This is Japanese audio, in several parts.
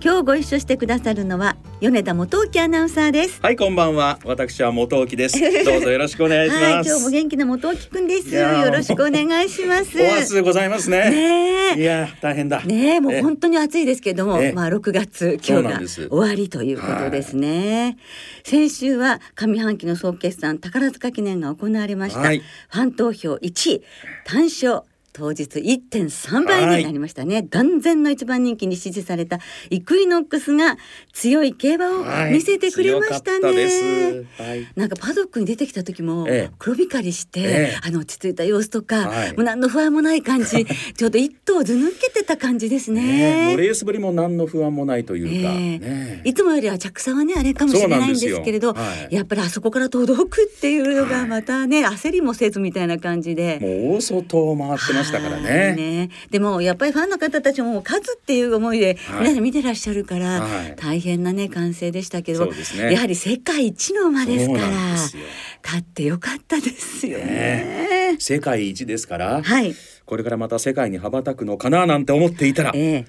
今日ご一緒してくださるのは米田元沖アナウンサーです。はいこんばんは。私は元沖です。どうぞよろしくお願いします、はい、今日も元気な元沖くんです。よろしくお願いします。お暑でございますね。ねいや大変だ。ねもう本当に暑いですけどもまあ6月今日が終わりということですね、はい、先週は上半期の総決算宝塚記念が行われました、はい、ファン投票1位単勝当日1.3倍になりましたね、はい、断然の一番人気に支持されたイクイノックスが強い競馬を見せてくれましたね、はい、なんかパドックに出てきた時も黒光りして、ええ、あの落ち着いた様子とか、はい、もう何の不安もない感じ ちょっと一頭ず抜けてた感じですね。ねレースぶりも何の不安もないというか、えーね、いつもよりは着差はねあれかもしれないんですけれど、やっぱりあそこから届くっていうのがまたね、焦りもせずみたいな感じで。もう大外を回ってましたからね。ね。でもやっぱりファンの方たちも勝つっていう思いで皆さん見てらっしゃるから、はい、大変なね歓声でしたけど、ね、やはり世界一の馬ですから勝ってよかったですよね。ね世界一ですから、はい、これからまた世界に羽ばたくのかななんて思っていたら、えー、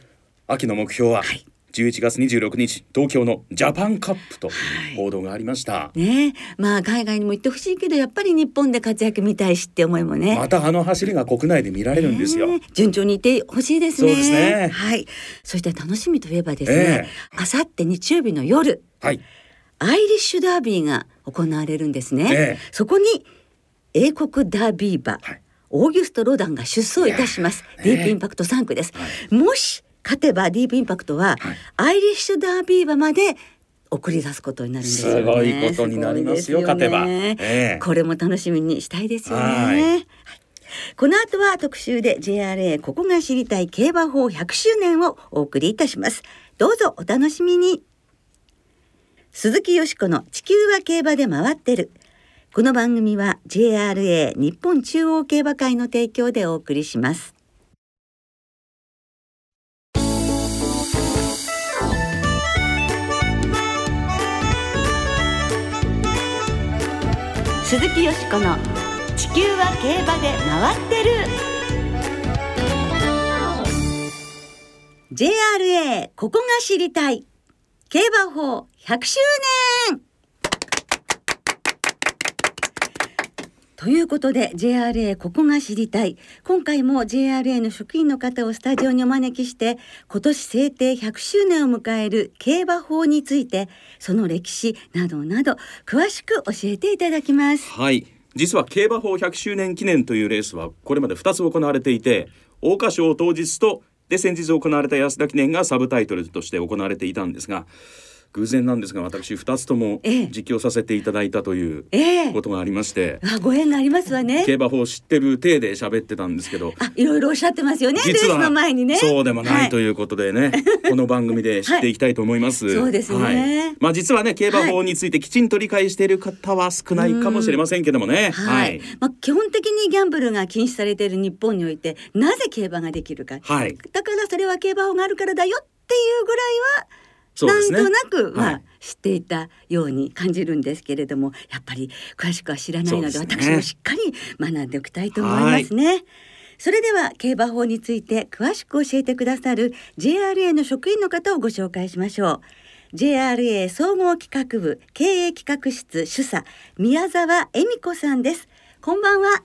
秋の目標は、はい11月26日東京のジャパンカップと報道がありました、はい、ねまあ海外にも行ってほしいけどやっぱり日本で活躍見たいしって思いもね。またあの走りが国内で見られるんですよ、順調にいってほしいですね。そうですね。はい。そして楽しみといえばですねあさって日曜日の夜はい。アイリッシュダービーが行われるんですね、え。そこに英国ダービー馬、はい、オーギュストロダンが出走いたします、ディープインパクト3区です、はい、もし勝てばディープインパクトは、アイリッシュダービー馬まで送り出すことになるんですよね。すごいことになりますよ。すよね、勝てば、えー、これも楽しみにしたいですよね。この後は特集で JRA ここが知りたい競馬法100周年をお送りいたします。どうぞお楽しみに。鈴木よしこの地球は競馬で回ってる。この番組は JRA 日本中央競馬会の提供でお送りします。鈴木よしこの「地球は競馬で回ってる」JRA ここが知りたい。競馬法100周年。ということで JRA ここが知りたい。今回も JRA の職員の方をスタジオにお招きして今年制定100周年を迎える競馬法についてその歴史などなど詳しく教えていただきます。はい。実は競馬法100周年記念というレースはこれまで2つ行われていて桜花賞当日とで先日行われた安田記念がサブタイトルとして行われていたんですが偶然なんですが私二つとも実況させていただいたということがありまして、ええ、あご縁がありますわね。競馬法知ってる体で喋ってたんですけど。あいろいろおっしゃってますよね実はの前にね。そうでもないということでね、はい、この番組で知っていきたいと思います、はい、そうですね、はい、まあ実はね競馬法についてきちんと理解している方は少ないかもしれませんけどもね、はい、まあ基本的にギャンブルが禁止されている日本においてなぜ競馬ができるか、はい、だからそれは競馬法があるからだよっていうぐらいはなんとなく、まあ、知っていたように感じるんですけれどもやっぱり詳しくは知らないので、ね、私もしっかり学んでおきたいと思いますね。それでは競馬法について詳しく教えてくださる JRA の職員の方をご紹介しましょう。JRA 総合企画部経営企画室主査宮沢恵美子さんです。こんばんは。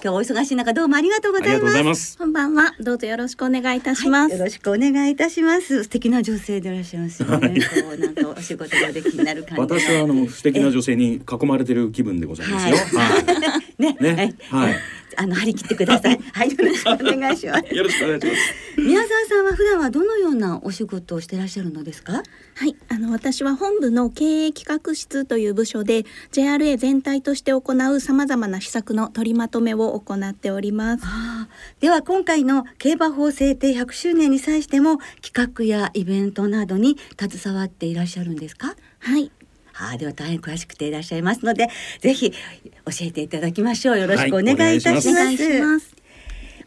今日お忙しい中どうもありがとうございます。こんばんはどうぞよろしくお願いいたします、はい、よろしくお願いいたします。素敵な女性でいらっしゃいますよね、こうなんかお仕事ができになる感じ私はあの素敵な女性に囲まれてる気分でございますよ、はい、ね。ね。はいあの張り切ってくださ い。はい、よろしくお願いします。よろしくお願いします。宮沢さんは普段はどのようなお仕事をしていらっしゃるのですか？はい、あの私は本部の経営企画室という部署で JRA 全体として行うさまざまな施策の取りまとめを行っております。では今回の競馬法制定100周年に際しても企画やイベントなどに携わっていらっしゃるんですか？はい。あでは大変詳しくていらっしゃいますのでぜひ教えていただきましょう。よろしくお願いいたします。はいます、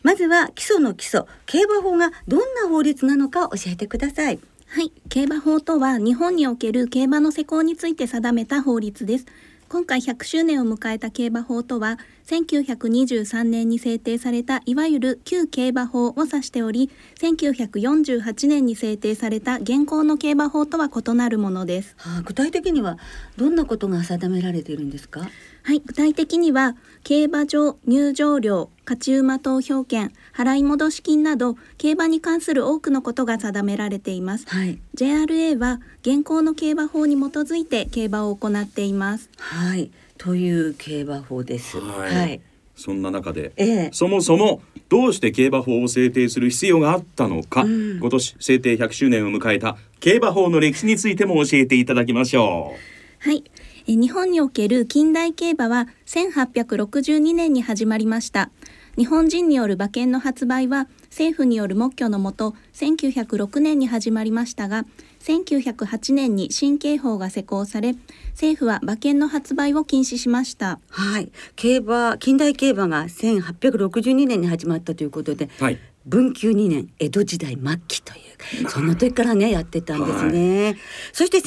まずは基礎の基礎競馬法がどんな法律なのか教えてください。はい、競馬法とは日本における競馬の施行について定めた法律です。今回100周年を迎えた競馬法とは1923年に制定されたいわゆる旧競馬法を指しており1948年に制定された現行の競馬法とは異なるものです、はあ、具体的にはどんなことが定められているんですか？はい。具体的には競馬場入場料勝ち馬投票権払い戻し金など競馬に関する多くのことが定められています、はい、JRA は現行の競馬法に基づいて競馬を行っています。はい。という競馬法です。はい、はい、そんな中で、ええ、そもそもどうして競馬法を制定する必要があったのか、うん、今年制定100周年を迎えた競馬法の歴史についても教えていただきましょう。はい。え日本における近代競馬は1862年に始まりました。日本人による馬券の発売は政府による目許のもと1906年に始まりましたが1908年に新刑法が施行され政府は馬券の発売を禁止しました。はい。競馬近代競馬が1862年に始まったということで、はい、文久2年江戸時代末期というその時からねやってたんですね、はい、そして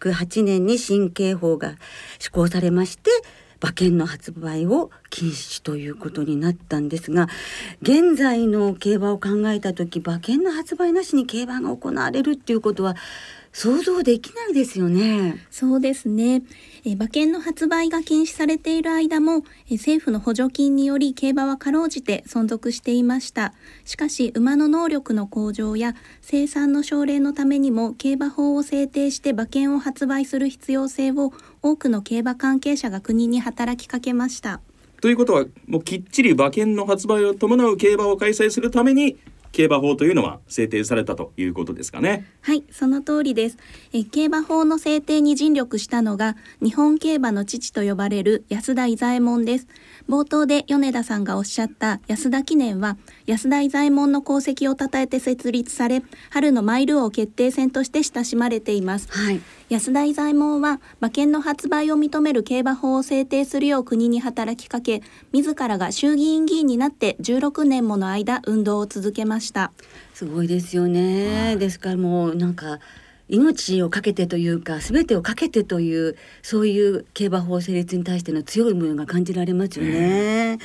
1908年に新刑法が施行されまして馬券の発売を禁止ということになったんですが現在の競馬を考えた時馬券の発売なしに競馬が行われるっていうことは想像できないですよね。そうですね。え馬券の発売が禁止されている間もえ政府の補助金により競馬はかろうじて存続していました。しかし馬の能力の向上や生産の奨励のためにも競馬法を制定して馬券を発売する必要性を多くの競馬関係者が国に働きかけました。ということはもうきっちり馬券の発売を伴う競馬を開催するために競馬法というのは制定されたということですかね。はいその通りです。え競馬法の制定に尽力したのが日本競馬の父と呼ばれる安田伊左衛門です。冒頭で米田さんがおっしゃった安田記念は安田伊左衛門の功績を称えて設立され春のマイル王決定戦として親しまれています、はい、安田伊左衛門は馬券の発売を認める競馬法を制定するよう国に働きかけ自らが衆議院議員になって16年もの間運動を続けました。すごいですよね、ですからもうなんか命を懸けてというか全てをかけてというそういう競馬法成立に対しての強いものが感じられますよね。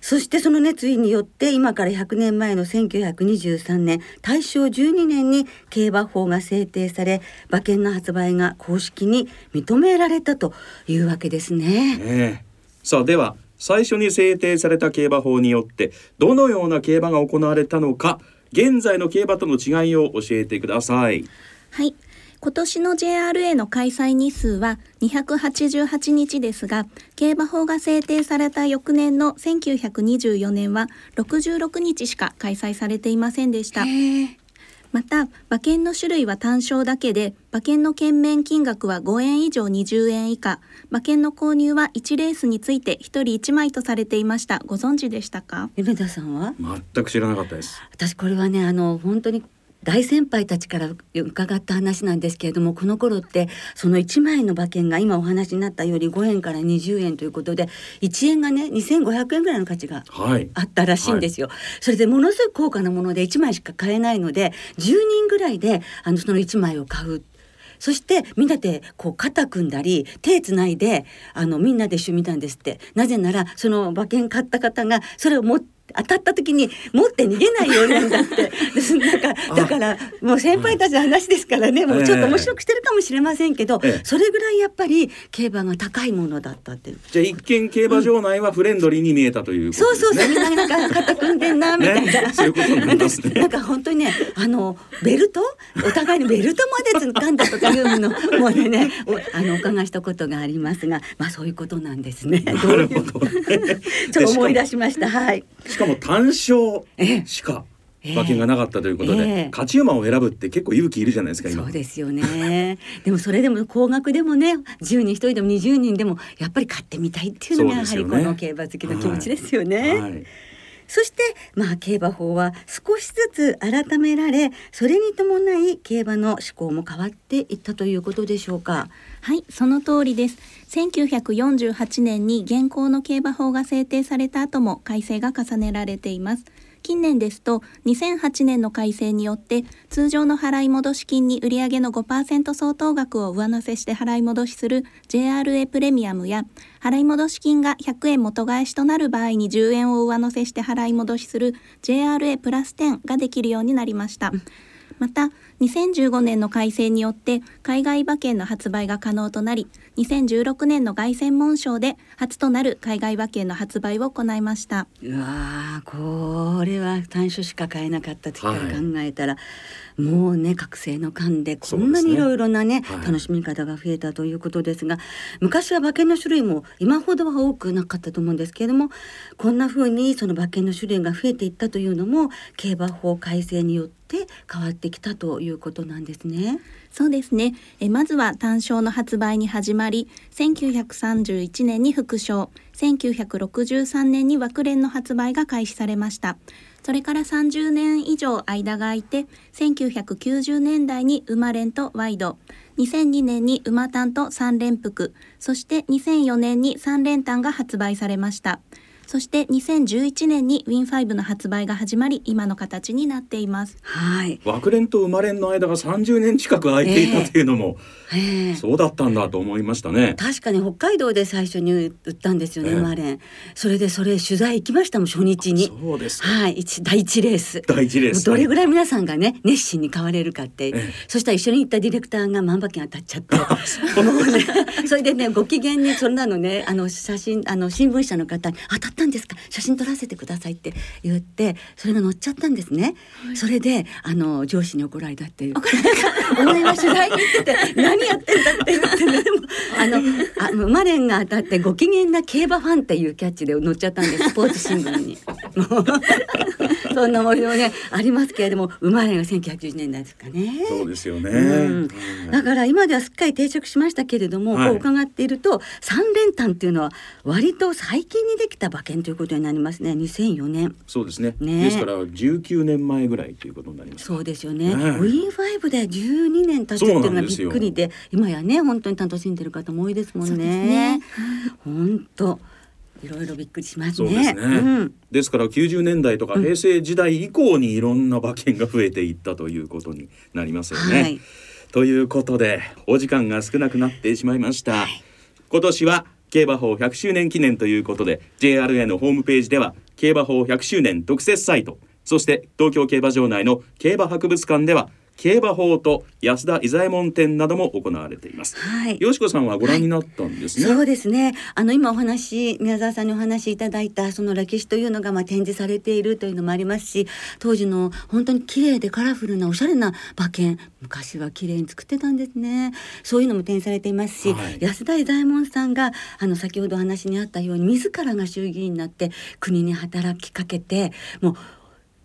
そしてその熱意によって今から100年前の1923年大正12年に競馬法が制定され馬券の発売が公式に認められたというわけですね。ねさあでは最初に制定された競馬法によってどのような競馬が行われたのか現在の競馬との違いを教えてください。はい今年の JRA の開催日数は288日ですが、競馬法が制定された翌年の1924年は66日しか開催されていませんでした。また馬券の種類は単勝だけで馬券の券面金額は5円以上20円以下。馬券の購入は1レースについて1人1枚とされていました。ご存知でしたか？米田さんは？全く知らなかったです。私これはねあの本当に大先輩たちから伺った話なんですけれどもこの頃ってその1枚の馬券が今お話になったように5円から20円ということで1円がね2500円ぐらいの価値があったらしいんですよ。はいはい、それでものすごく高価なもので1枚しか買えないので10人ぐらいであのその1枚を買う。そしてみんなでこう肩組んだり手つないであのみんなで一緒に見たんですってなぜならその馬券買った方がそれを持って当たった時に持って逃げないようなんだって。なんかだからもう先輩たちの話ですからね、もうちょっと面白くしてるかもしれませんけど、ええ、それぐらいやっぱり競馬が高いものだったってじゃあ一見競馬場内はフレンドリーに見えたという、ねうん、そうそうそう。みんななんか肩組んでんなみたいな、ね、そういうことになりますね。なんか本当にねあのベルト？お互いにベルトまで掴んだとかいうのもうね あのお伺いしたことがありますがまあそういうことなんですね。なるほど、ちょっと思い出しました。はい。しかも単勝しか馬券がなかったということで、えー、勝ち馬を選ぶって結構勇気いるじゃないですかそうですよね。でもそれでも高額でもね10人1人でも20人でもやっぱり買ってみたいっていうのがやはりこの競馬好きの気持ちですよね。はいはいそして、まあ、競馬法は少しずつ改められそれに伴い競馬の思考も変わっていったということでしょうか。はいその通りです1948年に現行の競馬法が制定された後も改正が重ねられています近年ですと2008年の改正によって通常の払い戻し金に売上の5%相当額を上乗せして払い戻しする JRA プレミアムや払い戻し金が100円元返しとなる場合に10円を上乗せして払い戻しする JRA プラス10ができるようになりました。また2015年の改正によって海外馬券の発売が可能となり2016年の凱旋門賞で初となる海外馬券の発売を行いました。うわこれは単種しか買えなかった時から考えたら、はい、もうね覚醒の間でこんなにいろいろなね、ねはい、楽しみ方が増えたということですが昔は馬券の種類も今ほどは多くなかったと思うんですけれどもこんな風にその馬券の種類が増えていったというのも競馬法改正によってって変わってきたといういうことなんですね。そうですね。えまずは単勝の発売に始まり、1931年に副賞、1963年に枠連の発売が開始されました。それから30年以上間が空いて、1990年代に馬連とワイド、2002年に馬単と3連複、そして2004年に3連単が発売されました。そして2011年に Win5 の発売が始まり今の形になっています。はい。枠連と生まれんの間が30年近く空いていたというのも、えー、そうだったんだと思いましたね。確かに北海道で最初に売ったんですよね、えー、生まれ。んそれでそれ取材行きましたもん初日に。そうですはい。一第一レース。第一レース。どれぐらい皆さんがね熱心に買われるかって、えー、そしたら一緒に行ったディレクターが万馬券当たっちゃって。もうねそれでねご機嫌にそんなのねあの写真あの新聞社の方に当たったんですか？写真撮らせてくださいって言ってそれが載っちゃったんですね、はい、それであの上司に怒られたっていう。お前は取材に行ってて何何やってんだって言ってね。あのあマレンが当たってご機嫌な競馬ファンっていうキャッチで載っちゃったんですスポーツ新聞に。そんなものねありますけれども生まれが1980年代ですかね。そうですよね、うん、だから今ではすっかり定着しましたけれども、はい、こう伺っていると三連単っていうのは割と最近にできた馬券ということになりますね。2004年。そうですね、ね、ですから19年前ぐらいということになります。そうですよね、ね、ウィン5で12年経つっていうのがびっくりで今やね本当に楽しんでる方も多いですもんね。本当いろいろびっくりしますね。ですね、うん、ですから90年代とか平成時代以降にいろんな馬券が増えていったということになりますよね。はい、ということでお時間が少なくなってしまいました。はい、今年は競馬法100周年記念ということで JRA のホームページでは競馬法100周年特設サイトそして東京競馬場内の競馬博物館では競馬法と安田伊左衛門展なども行われています。はい。よしこさんはご覧になったんですね。はい、そうですね。あの今お話宮沢さんにお話しいただいたその歴史というのがまあ展示されているというのもありますし、当時の本当に綺麗でカラフルなおしゃれな馬券昔は綺麗に作ってたんですね。そういうのも展示されていますし、はい、安田伊左衛門さんがあの先ほどお話にあったように自らが衆議院になって国に働きかけてもう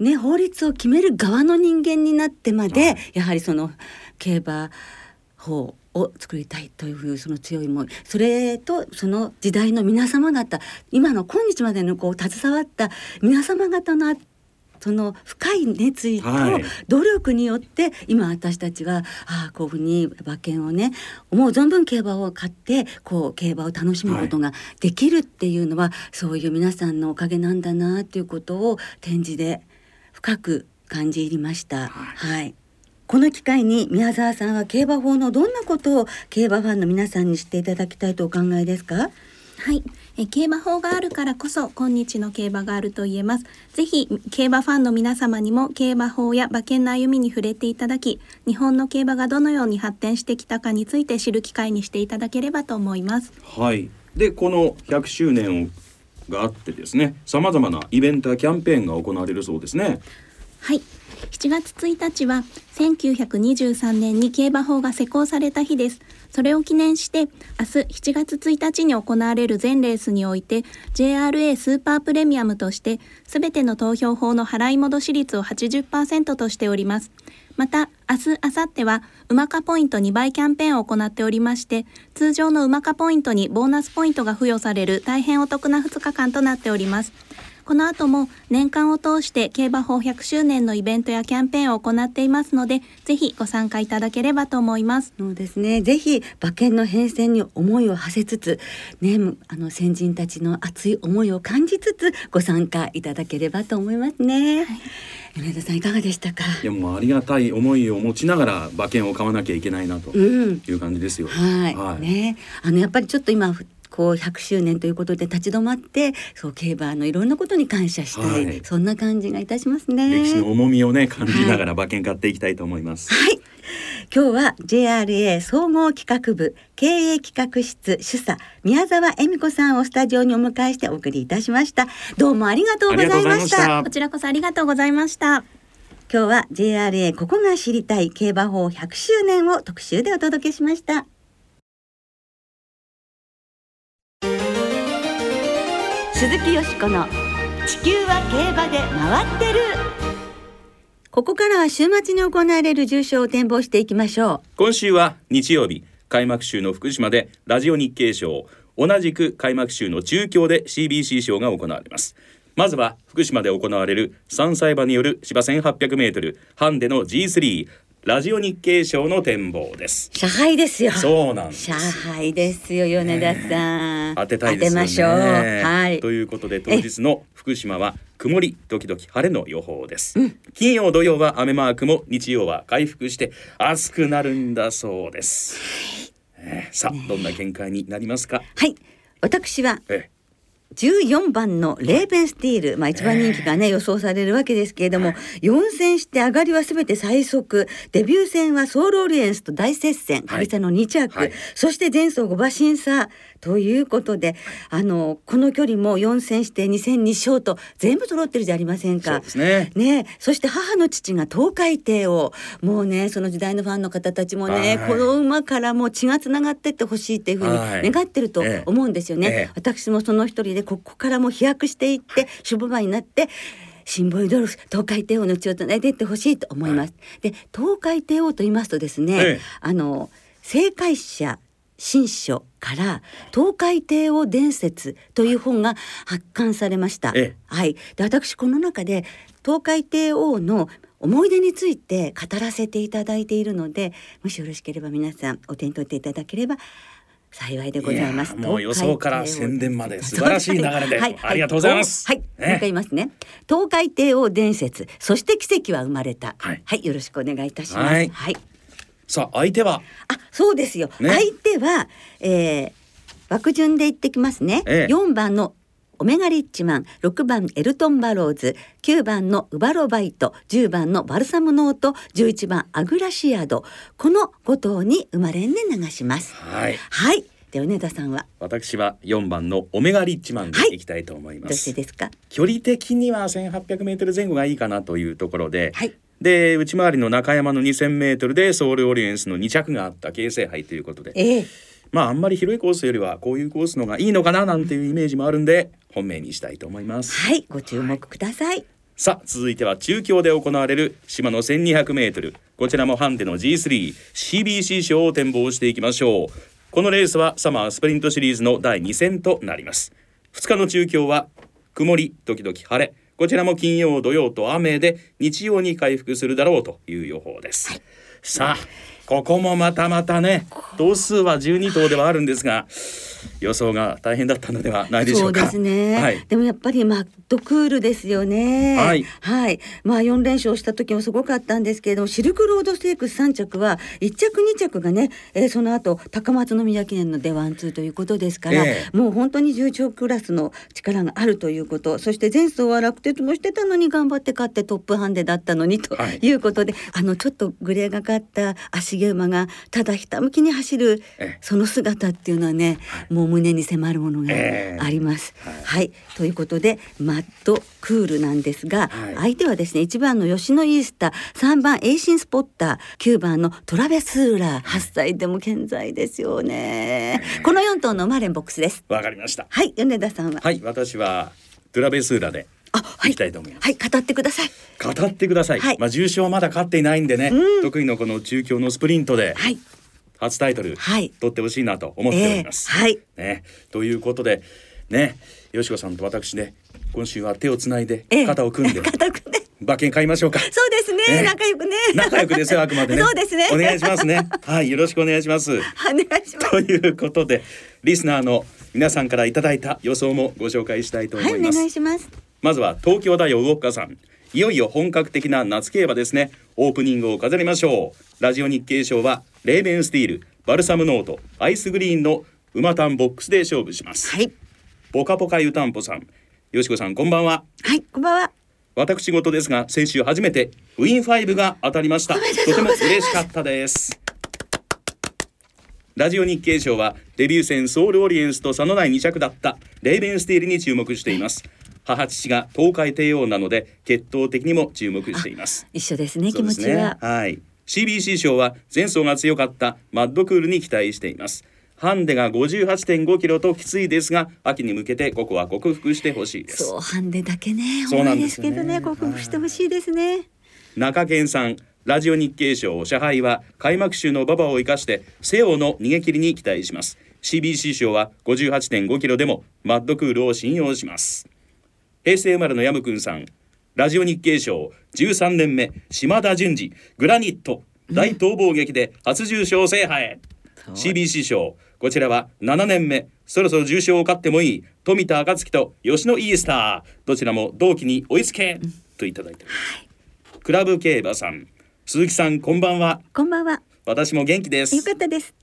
ね、法律を決める側の人間になってまで、はい、やはりその競馬法を作りたいというその強い思いそれとその時代の皆様方今の今日までのこう携わった皆様方のその深い熱意と努力によって、はい、今私たちはああこういうふうに馬券をね思う存分競馬を買ってこう競馬を楽しむことができるっていうのは、はい、そういう皆さんのおかげなんだなっていうことを展示で深く感じ入りました。はい、この機会に宮沢さんは競馬法のどんなことを競馬ファンの皆さんに知っていただきたいとお考えですか？はい。え競馬法があるからこそ今日の競馬があると言えます。ぜひ競馬ファンの皆様にも競馬法や馬券の歩みに触れていただき日本の競馬がどのように発展してきたかについて知る機会にしていただければと思います。はい。でこの100周年をがあってですねさまざまなイベントやキャンペーンが行われるそうですね。はい。7月1日は1923年に競馬法が施行された日です。それを記念して明日7月1日に行われる全レースにおいて JRA スーパープレミアムとしてすべての投票法の払い戻し率を80%としております。また明日、明後日はうまかポイント2倍キャンペーンを行っておりまして通常のうまかポイントにボーナスポイントが付与される大変お得な2日間となっております。この後も年間を通して競馬法100周年のイベントやキャンペーンを行っていますので、ぜひご参加いただければと思います。そうですね。ぜひ馬券の変遷に思いを馳せつつ、ね、あの先人たちの熱い思いを感じつつご参加いただければと思いますね。はい米田さんいかがでしたか？いやもうありがたい思いを持ちながら馬券を買わなきゃいけないなという感じですよ。うん、はい、はい、ね、あのやっぱりちょっと今こう100周年ということで立ち止まってそう競馬のいろんなことに感謝したい、はい、そんな感じがいたしますね。歴史の重みをね感じながら馬券買っていきたいと思います、はい、今日は JRA 総合企画部経営企画室主査宮沢恵美子さんをスタジオにお迎えしてお送りいたしました。どうもありがとうございました。こちらこそありがとうございました。今日は JRA ここが知りたい競馬法100周年を特集でお届けしました鈴木よしこの地球は競馬で回ってる。ここからは週末に行われる重賞を展望していきましょう。今週は日曜日開幕週の福島でラジオ日経賞同じく開幕週の中京で CBC 賞が行われます。まずは福島で行われる3歳馬による芝 1800m ハンデの G3 ラジオ日経賞の展望です。社杯ですよ。そうなん社杯ですよ、米田さん。当てたいですね。当てましょう。はい。ということで、当日の福島は曇り時々晴れの予報です。うん、金曜土曜は雨マークも日曜は回復して暑くなるんだそうです。えー、さあ、どんな見解になりますか？はい。私は、え14番のレーベンスティール、まあ、一番人気がね、予想されるわけですけれども、4戦して上がりはすべて最速。デビュー戦はソウルオリエンスと大接戦。久々の2着、はい、そして前走5馬審査ということで、あのこの距離も4戦して2戦2勝と。全部揃ってるじゃありませんか。ね。ね。そして母の父が東海帝をもうねその時代のファンの方たちもね、この馬からも血がつながってってほしいっていうふうに願ってると思うんですよね。ええ、私もその一人でここからも飛躍していって守護馬になって。シンボルドルフ東海帝王の血をつないでいってほしいと思います。で東海帝王と言いますとですね、あの正解者新書から東海帝王伝説という本が発刊されました。ええ、はい。で私この中で東海帝王の思い出について語らせていただいているのでもしよろしければ皆さんお手に取っていただければ幸いでございます。もう予想から宣伝まで素晴らしい流れで、はい、ありがとうございます。はい、もう一回言いますね。東海帝王伝説、そして奇跡は生まれた。はい、はい、よろしくお願いいたします。はい、はい。さあ相手は？あそうですよ、ね、相手は、えー、枠順で言ってきますね、ええ、4番のオメガリッチマン6番エルトンバローズ9番のウバロバイト10番のバルサムノート11番アグラシアド。この5頭に生まれんで流します。はい、はい。で米田さんは？私は4番のオメガリッチマンでい。きたいと思います、はい、どうしてですか？距離的には1800メートル前後がいいかなというところで、はい、で内回りの中山の 2000m でソウルオリエンスの2着があった京成杯ということで、えー、まああんまり広いコースよりはこういうコースのがいいのかななんていうイメージもあるんで本命にしたいと思います。はいご注目ください、はい、さあ続いては中京で行われる島の 1200m こちらもハンデの G3CBC 賞を展望していきましょう。このレースはサマースプリントシリーズの第2戦となります。2日の中京は曇り時々晴れ。こちらも金曜土曜と雨で日曜に回復するだろうという予報です、はい、さあここもまたまたね頭数は12頭ではあるんですが予想が大変だったのではないでしょうか。そうですね。はい、でもやっぱりマッドクールですよね。はい。はい。まあ4連勝した時もすごかったんですけれども、シルクロードステークス3着は1着2着がね、えー、その後高松宮記念の出ワンツーということですから、えー、もう本当に重賞クラスの力があるということ、そして前走は楽鉄もしてたのに頑張って勝ってトップハンデだったのにということで、はい、あのちょっとグレーがかった足毛馬がただひたむきに走るその姿っていうのはね、はいもう胸に迫るものがあります。えー、はい、はい、ということでマッドクールなんですが、はい、相手はですね1番の吉野イースター3番エイシンスポッター9番のトラベスーラー8歳でも健在ですよね。この4頭のマレンボックスです。わかりました。はい米田さんは？はい私はトラベスーラで。あ、はい、きたいと思います。はい、語ってください。語ってください。はい、まあ重賞はまだ勝っていないんでね、うん、得意のこの中京のスプリントで、はい、初タイトル、はい、取ってほしいなと思っております。えー、はい、ね、ということでねよしこさんと私ね今週は手をつないで肩を組んで、肩組んで馬券買いましょうか。そうですね。ね仲良くね。仲良くですよ、あくまでね。そうですね。お願いしますね。はい、よろしくお願いします。お願いします。ということで、リスナーの皆さんからいただいた予想もご紹介したいと思います。はい、お願いします。まずは東京大王ウォッカさん。いよいよ本格的な夏競馬ですね。オープニングを飾りましょう。ラジオ日経賞はレーベンスティール、バルサムノート、アイスグリーンの馬単ボックスで勝負します。はい。ポカポカ湯たんぽさん。よしこさんこんばんは。はい、こんばんは。私事ですが先週初めて Win Five が当たりましたとても嬉しかったですラジオ日経賞はデビュー戦ソウルオリエンスと差のない2着だったレイベンスティールに注目しています母父が東海帝王なので血統的にも注目しています。一緒ですね気持ちは、はい。CBC 賞は前走が強かったマッドクールに期待しています。ハンデが58.5キロときついですが秋に向けてここは克服してほしいです。そうハンデだけねそうなんですけどね克服してほしいですね。中堅さんラジオ日経賞社杯は開幕週の馬場を生かして西欧の逃げ切りに期待します。CBC 賞は58.5キロでもマッドクールを信用します平成生まれのヤムくんさん。ラジオ日経賞。13年目。島田淳二グラニット。大逃亡劇で初重賞制覇へ、CBC 賞。こちらは7年目。そろそろ重賞を勝ってもいい。富田暁と吉野イースター。どちらも同期に追いつけ、うん、といただいてます、はい、クラブ競馬さん。鈴木さんこんばんは。こんばんは。私も元気です。よかったです。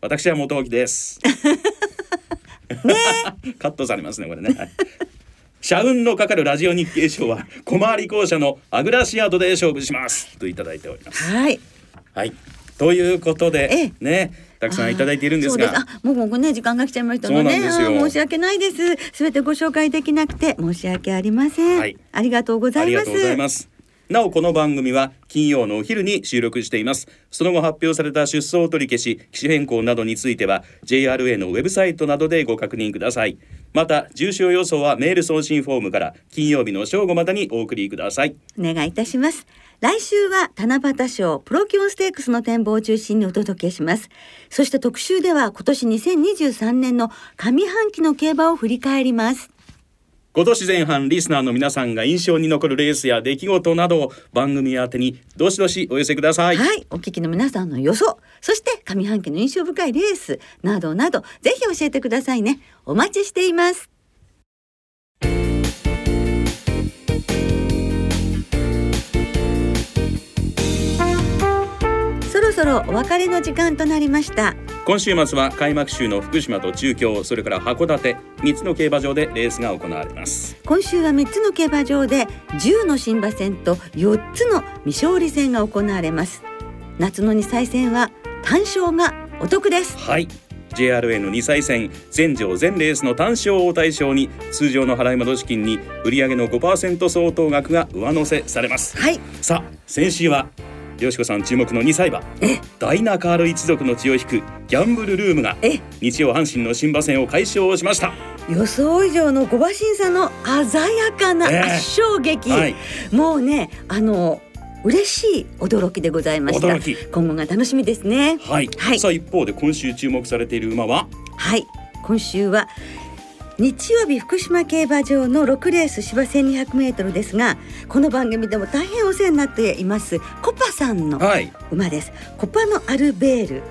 私は元木です。ね カットされますねこれね、社運のかかるラジオ日経賞は小回り校舎のアグラシアドで勝負します。といただいております。はい。はい。ということでねたくさんいただいているんですが。あもうもうね時間が来ちゃいましたので、ね、申し訳ないです。すべてご紹介できなくて申し訳ありません。はい、ありがとうございます。なおこの番組は金曜のお昼に収録しています。その後発表された出走取り消し機種変更などについては JRA のウェブサイトなどでご確認くださいまた重症予想はメール送信フォームから金曜日の正午までにお送りくださいお願いいたします来週は七夕賞プロキオンステークスの展望を中心にお届けします。そして特集では今年2023年の上半期の競馬を振り返ります。今年前半リスナーの皆さんが印象に残るレースや出来事などを番組宛てにどしどしお寄せください。はい、お聞きの皆さんの予想、そして上半期の印象深いレースなどなどぜひ教えてくださいね。お待ちしています。ろお別れの時間となりました。今週末は開幕週の福島と中京それから函館3つの競馬場でレースが行われます。今週は3つの競馬場で10の新馬戦と4つの未勝利戦が行われます。夏の2歳戦は単勝がお得です。はい。JRA の2歳戦全場全レースの単勝を対象に通常の払い戻し金に売上の5%相当額が上乗せされます。はい。さあ先週はよしこさん注目の2歳馬。ダイナカール一族の血を引くギャンブルルームが日曜阪神の新馬戦を解消しました。予想以上の5馬審査の鮮やかな圧勝劇、えーはい、もうねあの嬉しい驚きでございました。今後が楽しみですね。はい、はい、さあ一方で今週注目されている馬は？はい。今週は日曜日福島競馬場の6レース芝 1200m ですがこの番組でも大変お世話になっていますコパさんの馬です、はい、コパのアルベール。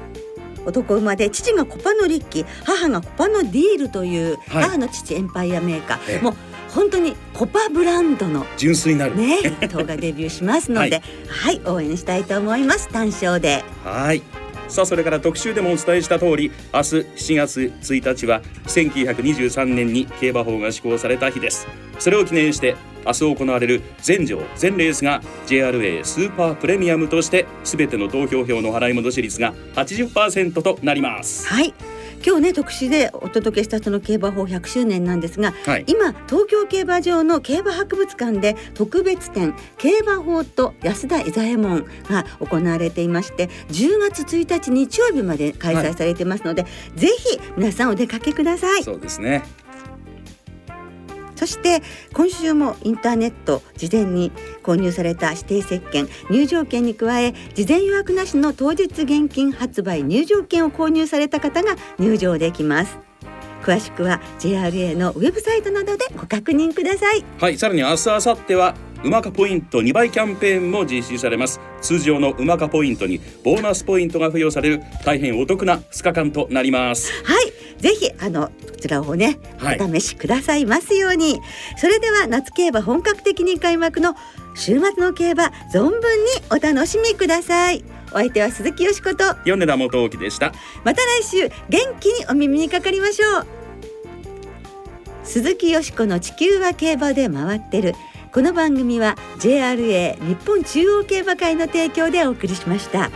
男馬で父がコパのリッキー母がコパのディールという、はい、母の父エンパイアメーカー、もう本当にコパブランドの純粋なる。ね塔がデビューしますので、はい、はい、応援したいと思います。単勝で。はいさあそれから特集でもお伝えした通り明日7月1日は1923年に競馬法が施行された日です。それを記念して明日行われる全場全レースが JRA スーパープレミアムとして全ての投票票の払い戻し率が80%となります。はい。今日ね特集でお届けしたその競馬法100周年なんですが、はい、今東京競馬場の競馬博物館で特別展競馬法と安田伊左衛門が行われていまして10月1日日曜日まで開催されてますので、はい、ぜひ皆さんお出かけください。そうですねそして今週もインターネット事前に購入された指定石券入場券に加え事前予約なしの当日現金発売入場券を購入された方が入場できます。詳しくは JRA のウェブサイトなどでご確認ください。はいさらに明日明後日はうまかポイント2倍キャンペーンも実施されます。通常のうまかポイントにボーナスポイントが付与される大変お得な2日間となります。はいぜひあのこちらをね、お試しくださいますように。それでは夏競馬本格的に開幕の週末の競馬存分にお楽しみください。お相手は鈴木よしこと米田元沖でした。また来週元気にお耳にかかりましょう。鈴木よしこの地球は競馬で回ってる。この番組は JRA 日本中央競馬会の提供でお送りしました。